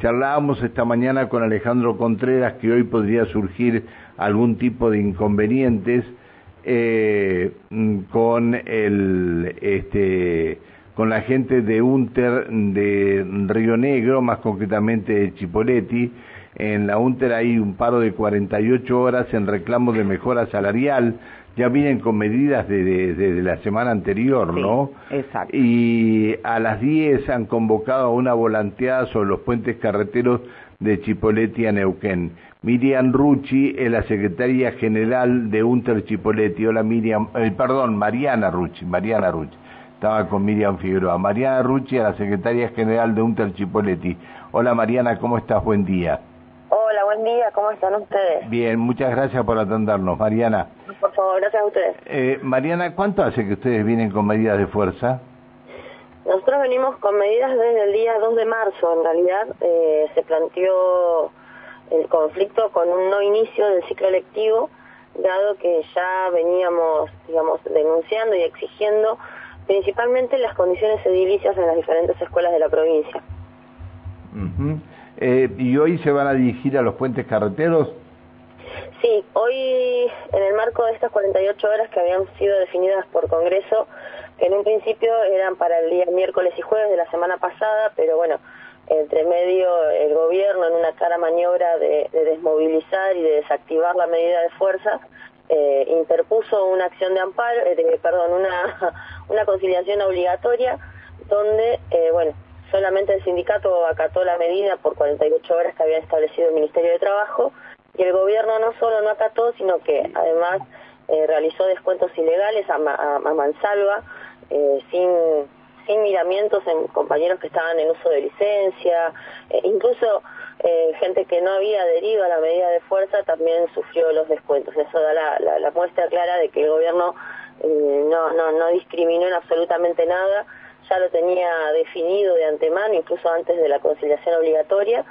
Charlábamos esta mañana con Alejandro Contreras que hoy podría surgir algún tipo de inconvenientes eh, con el este con la gente de Unter de Río Negro, más concretamente de Chipoletti. En la Unter hay un paro de 48 horas en reclamo de mejora salarial ya vienen con medidas desde de, la semana anterior, ¿no? Exacto. Y a las 10 han convocado a una volanteada sobre los puentes carreteros de Chipoletti a Neuquén. Miriam Rucci es la secretaria general de Unter Chipoletti. Hola Miriam, eh, perdón, Mariana Rucci, Mariana Rucci. Estaba con Miriam Figueroa. Mariana Rucci es la secretaria general de Unter Chipoletti. Hola Mariana, ¿cómo estás? Buen día. Buen día, ¿cómo están ustedes? Bien, muchas gracias por atendernos, Mariana. Por favor, gracias a ustedes. Eh, Mariana, ¿cuánto hace que ustedes vienen con medidas de fuerza? Nosotros venimos con medidas desde el día 2 de marzo, en realidad eh, se planteó el conflicto con un no inicio del ciclo electivo, dado que ya veníamos, digamos, denunciando y exigiendo principalmente las condiciones edilicias en las diferentes escuelas de la provincia. Eh, ¿Y hoy se van a dirigir a los puentes carreteros? Sí, hoy en el marco de estas 48 horas que habían sido definidas por Congreso, en un principio eran para el día miércoles y jueves de la semana pasada, pero bueno, entre medio el gobierno en una cara maniobra de, desmovilizar y de desactivar la medida de fuerza, eh, interpuso una acción de amparo, eh, perdón, una, una conciliación obligatoria donde, eh, bueno, solamente el sindicato acató la medida por 48 horas que había establecido el Ministerio de Trabajo y el gobierno no solo no acató, sino que además eh, realizó descuentos ilegales a, mansalva, eh, sin, miramientos en compañeros que estaban en uso de licencia, eh, incluso gente que no había adherido a la medida de fuerza también sufrió los descuentos. Eso da la, la muestra clara de que el gobierno no, no, no discriminó en absolutamente nada ya lo tenía definido de antemano, incluso antes de la conciliación obligatoria.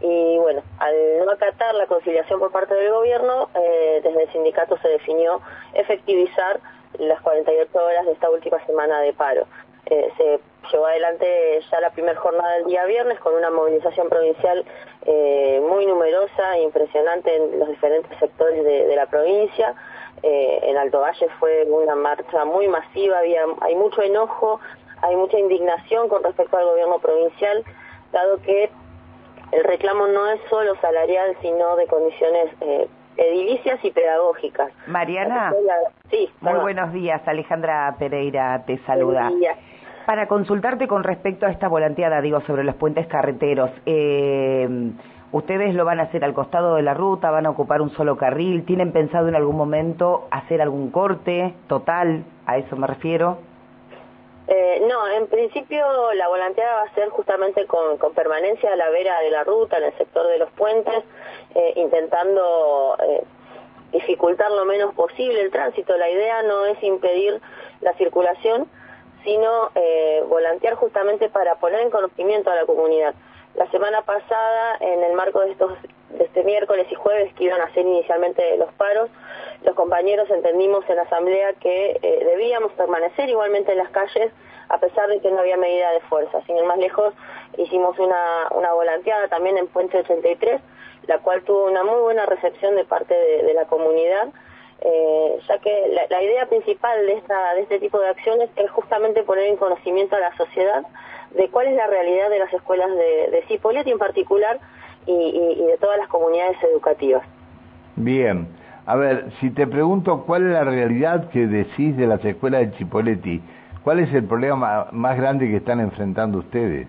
Y bueno, al no acatar la conciliación por parte del gobierno, eh, desde el sindicato se definió efectivizar las 48 horas de esta última semana de paro. Eh, se llevó adelante ya la primera jornada del día viernes con una movilización provincial eh, muy numerosa e impresionante en los diferentes sectores de, la provincia. en Alto Valle fue una marcha muy masiva, había, hay mucho enojo, hay mucha indignación con respecto al gobierno provincial, dado que el reclamo no es solo salarial, sino de condiciones eh, edilicias y pedagógicas. Mariana, sí, muy buenos días. Alejandra Pereira te saluda. Para consultarte con respecto a esta volanteada, digo, sobre los puentes carreteros, eh, ¿ustedes lo van a hacer al costado de la ruta? ¿Van a ocupar un solo carril? ¿Tienen pensado en algún momento hacer algún corte total? A eso me refiero. Eh, no, en principio la volanteada va a ser justamente con, permanencia a la vera de la ruta, en el sector de los puentes, eh, intentando eh, dificultar lo menos posible el tránsito. La idea no es impedir la circulación, sino volantear justamente para poner en conocimiento a la comunidad. La semana pasada, en el marco de estos de este miércoles y jueves que iban a ser inicialmente los paros, los compañeros entendimos en la asamblea que eh, debíamos permanecer igualmente en las calles a pesar de que no había medida de fuerza. Sin ir más lejos, hicimos una, una volanteada también en Puente 83, la cual tuvo una muy buena recepción de parte de, la comunidad, eh, ya que la, idea principal de, esta, de este tipo de acciones es justamente poner en conocimiento a la sociedad de cuál es la realidad de las escuelas de, de Cipolletti en particular y, de todas las comunidades educativas. Bien. A ver, si te pregunto cuál es la realidad que decís de las escuelas de Chipoletti, ¿cuál es el problema más grande que están enfrentando ustedes?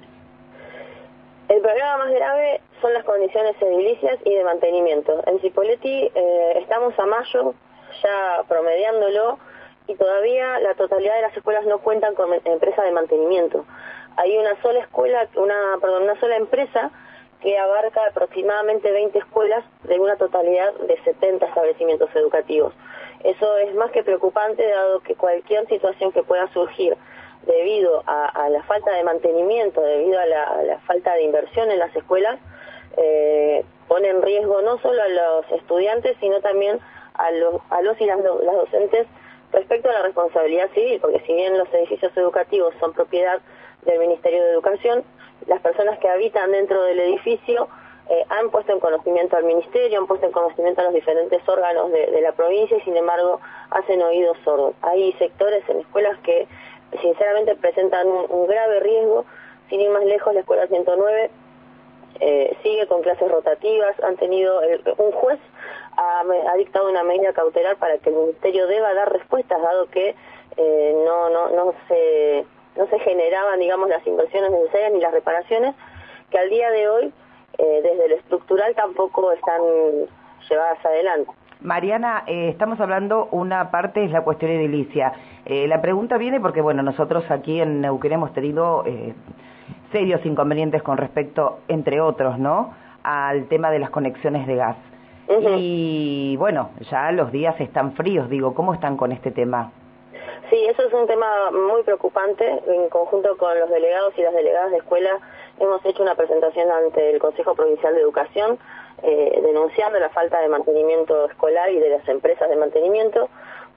El problema más grave son las condiciones edilicias y de mantenimiento. En Chipoletti eh, estamos a mayo ya promediándolo y todavía la totalidad de las escuelas no cuentan con empresa de mantenimiento. Hay una sola escuela, una, perdón, una sola empresa que abarca aproximadamente 20 escuelas de una totalidad de 70 establecimientos educativos. Eso es más que preocupante dado que cualquier situación que pueda surgir debido a, la falta de mantenimiento, debido a la, falta de inversión en las escuelas, eh, pone en riesgo no solo a los estudiantes, sino también a los, a los y las, las docentes respecto a la responsabilidad civil, porque si bien los edificios educativos son propiedad del Ministerio de Educación, las personas que habitan dentro del edificio eh, han puesto en conocimiento al Ministerio, han puesto en conocimiento a los diferentes órganos de, la provincia y sin embargo hacen oídos sordos. Hay sectores en escuelas que sinceramente presentan un, grave riesgo, sin ir más lejos la escuela 109 eh, sigue con clases rotativas, han tenido un juez ha, dictado una medida cautelar para que el ministerio deba dar respuestas dado que eh, no no no se no se generaban digamos las inversiones necesarias ni las reparaciones que al día de hoy eh, desde lo estructural tampoco están llevadas adelante. Mariana, eh, estamos hablando, una parte es la cuestión edilicia. Eh, la pregunta viene porque, bueno, nosotros aquí en Neuquén hemos tenido serios inconvenientes con respecto, entre otros, ¿no?, al tema de las conexiones de gas. Y, bueno, ya los días están fríos, digo, ¿cómo están con este tema? Sí, eso es un tema muy preocupante. En conjunto con los delegados y las delegadas de escuela hemos hecho una presentación ante el Consejo Provincial de Educación eh, denunciando la falta de mantenimiento escolar y de las empresas de mantenimiento,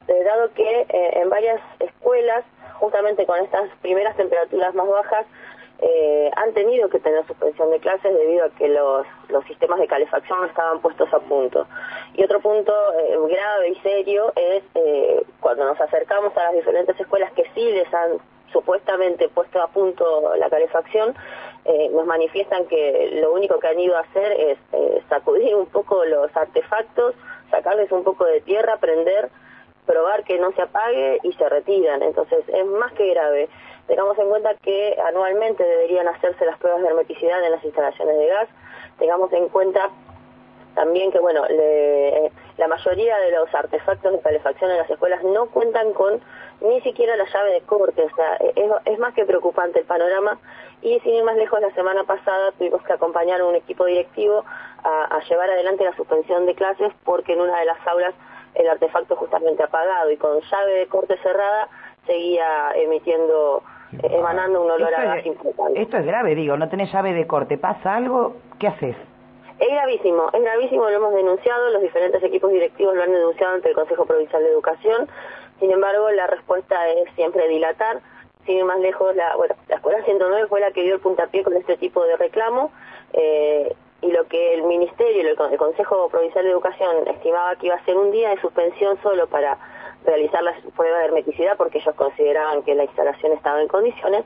eh, dado que eh, en varias escuelas, justamente con estas primeras temperaturas más bajas, han tenido que tener suspensión de clases debido a que los, los sistemas de calefacción no estaban puestos a punto. Y otro punto grave y serio es cuando nos acercamos a las diferentes escuelas que sí les han supuestamente puesto a punto la calefacción, eh, nos manifiestan que lo único que han ido a hacer es eh, sacudir un poco los artefactos, sacarles un poco de tierra, prender, probar que no se apague y se retiran. Entonces es más que grave. Tengamos en cuenta que anualmente deberían hacerse las pruebas de hermeticidad en las instalaciones de gas. Tengamos en cuenta también que, bueno, la mayoría de los artefactos de calefacción en las escuelas no cuentan con ni siquiera la llave de corte, o sea, es, más que preocupante el panorama y sin ir más lejos, la semana pasada tuvimos que acompañar a un equipo directivo a, llevar adelante la suspensión de clases porque en una de las aulas el artefacto justamente apagado y con llave de corte cerrada seguía emitiendo, emanando un olor a gas importante. Esto es grave, digo, no tenés llave de corte, pasa algo, ¿qué haces? Es gravísimo, es gravísimo, lo hemos denunciado, los diferentes equipos directivos lo han denunciado ante el Consejo Provincial de Educación, sin embargo la respuesta es siempre dilatar, sin ir más lejos, la, bueno, la Escuela 109 fue la que dio el puntapié con este tipo de reclamo, eh, que el Ministerio, el, el Consejo Provincial de Educación estimaba que iba a ser un día de suspensión solo para realizar la prueba de hermeticidad, porque ellos consideraban que la instalación estaba en condiciones,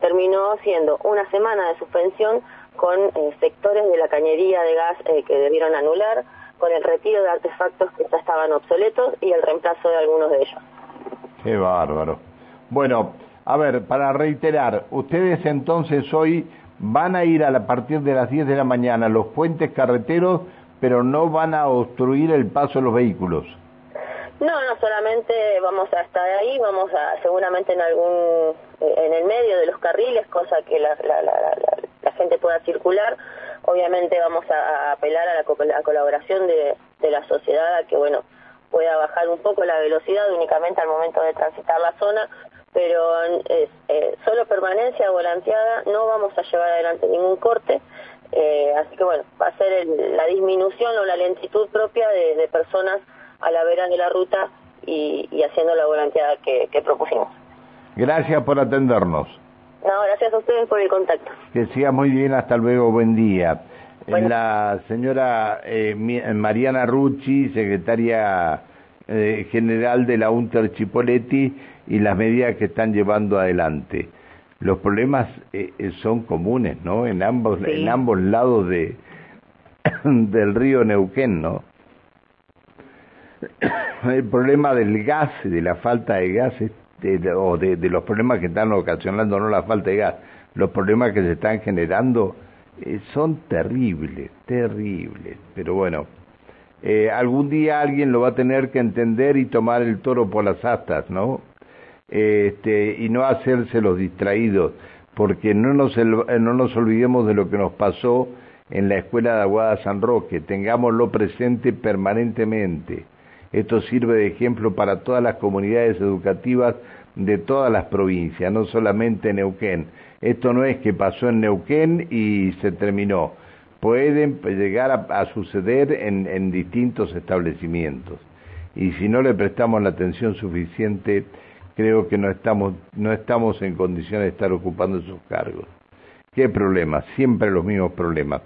terminó siendo una semana de suspensión con eh, sectores de la cañería de gas eh, que debieron anular, con el retiro de artefactos que ya estaban obsoletos y el reemplazo de algunos de ellos. Qué bárbaro. Bueno, a ver, para reiterar, ustedes entonces hoy van a ir a, partir de las 10 de la mañana los puentes carreteros, pero no van a obstruir el paso de los vehículos. No, no solamente vamos a estar ahí, vamos a seguramente en algún eh, en el medio de los carriles, cosa que la, la, la, la gente pueda circular. Obviamente vamos a, apelar a la, colaboración de, de, la sociedad a que bueno pueda bajar un poco la velocidad únicamente al momento de transitar la zona, pero es eh, solo permanencia volanteada, no vamos a llevar adelante ningún corte. Eh, así que bueno, va a ser la disminución o la lentitud propia de, de personas a la vera de la ruta y, haciendo la volanteada que, propusimos. Gracias por atendernos. No, gracias a ustedes por el contacto. Que siga muy bien, hasta luego, buen día. La señora eh, Mariana Rucci, secretaria eh, general de la UNTER Chipoletti, y las medidas que están llevando adelante. Los problemas eh, son comunes, ¿no? En ambos, en ambos lados de, del río Neuquén, ¿no? el problema del gas, de la falta de gas, o de, los problemas que están ocasionando, no la falta de gas, los problemas que se están generando eh, son terribles, terribles. Pero bueno, eh, algún día alguien lo va a tener que entender y tomar el toro por las astas, ¿no? Este, y no hacerse los distraídos, porque no nos, no nos olvidemos de lo que nos pasó en la escuela de Aguada San Roque, tengámoslo presente permanentemente. Esto sirve de ejemplo para todas las comunidades educativas de todas las provincias, no solamente Neuquén. Esto no es que pasó en Neuquén y se terminó. Pueden llegar a, suceder en, en distintos establecimientos. Y si no le prestamos la atención suficiente, creo que no estamos, no estamos en condiciones de estar ocupando esos cargos. qué problemas, siempre los mismos problemas.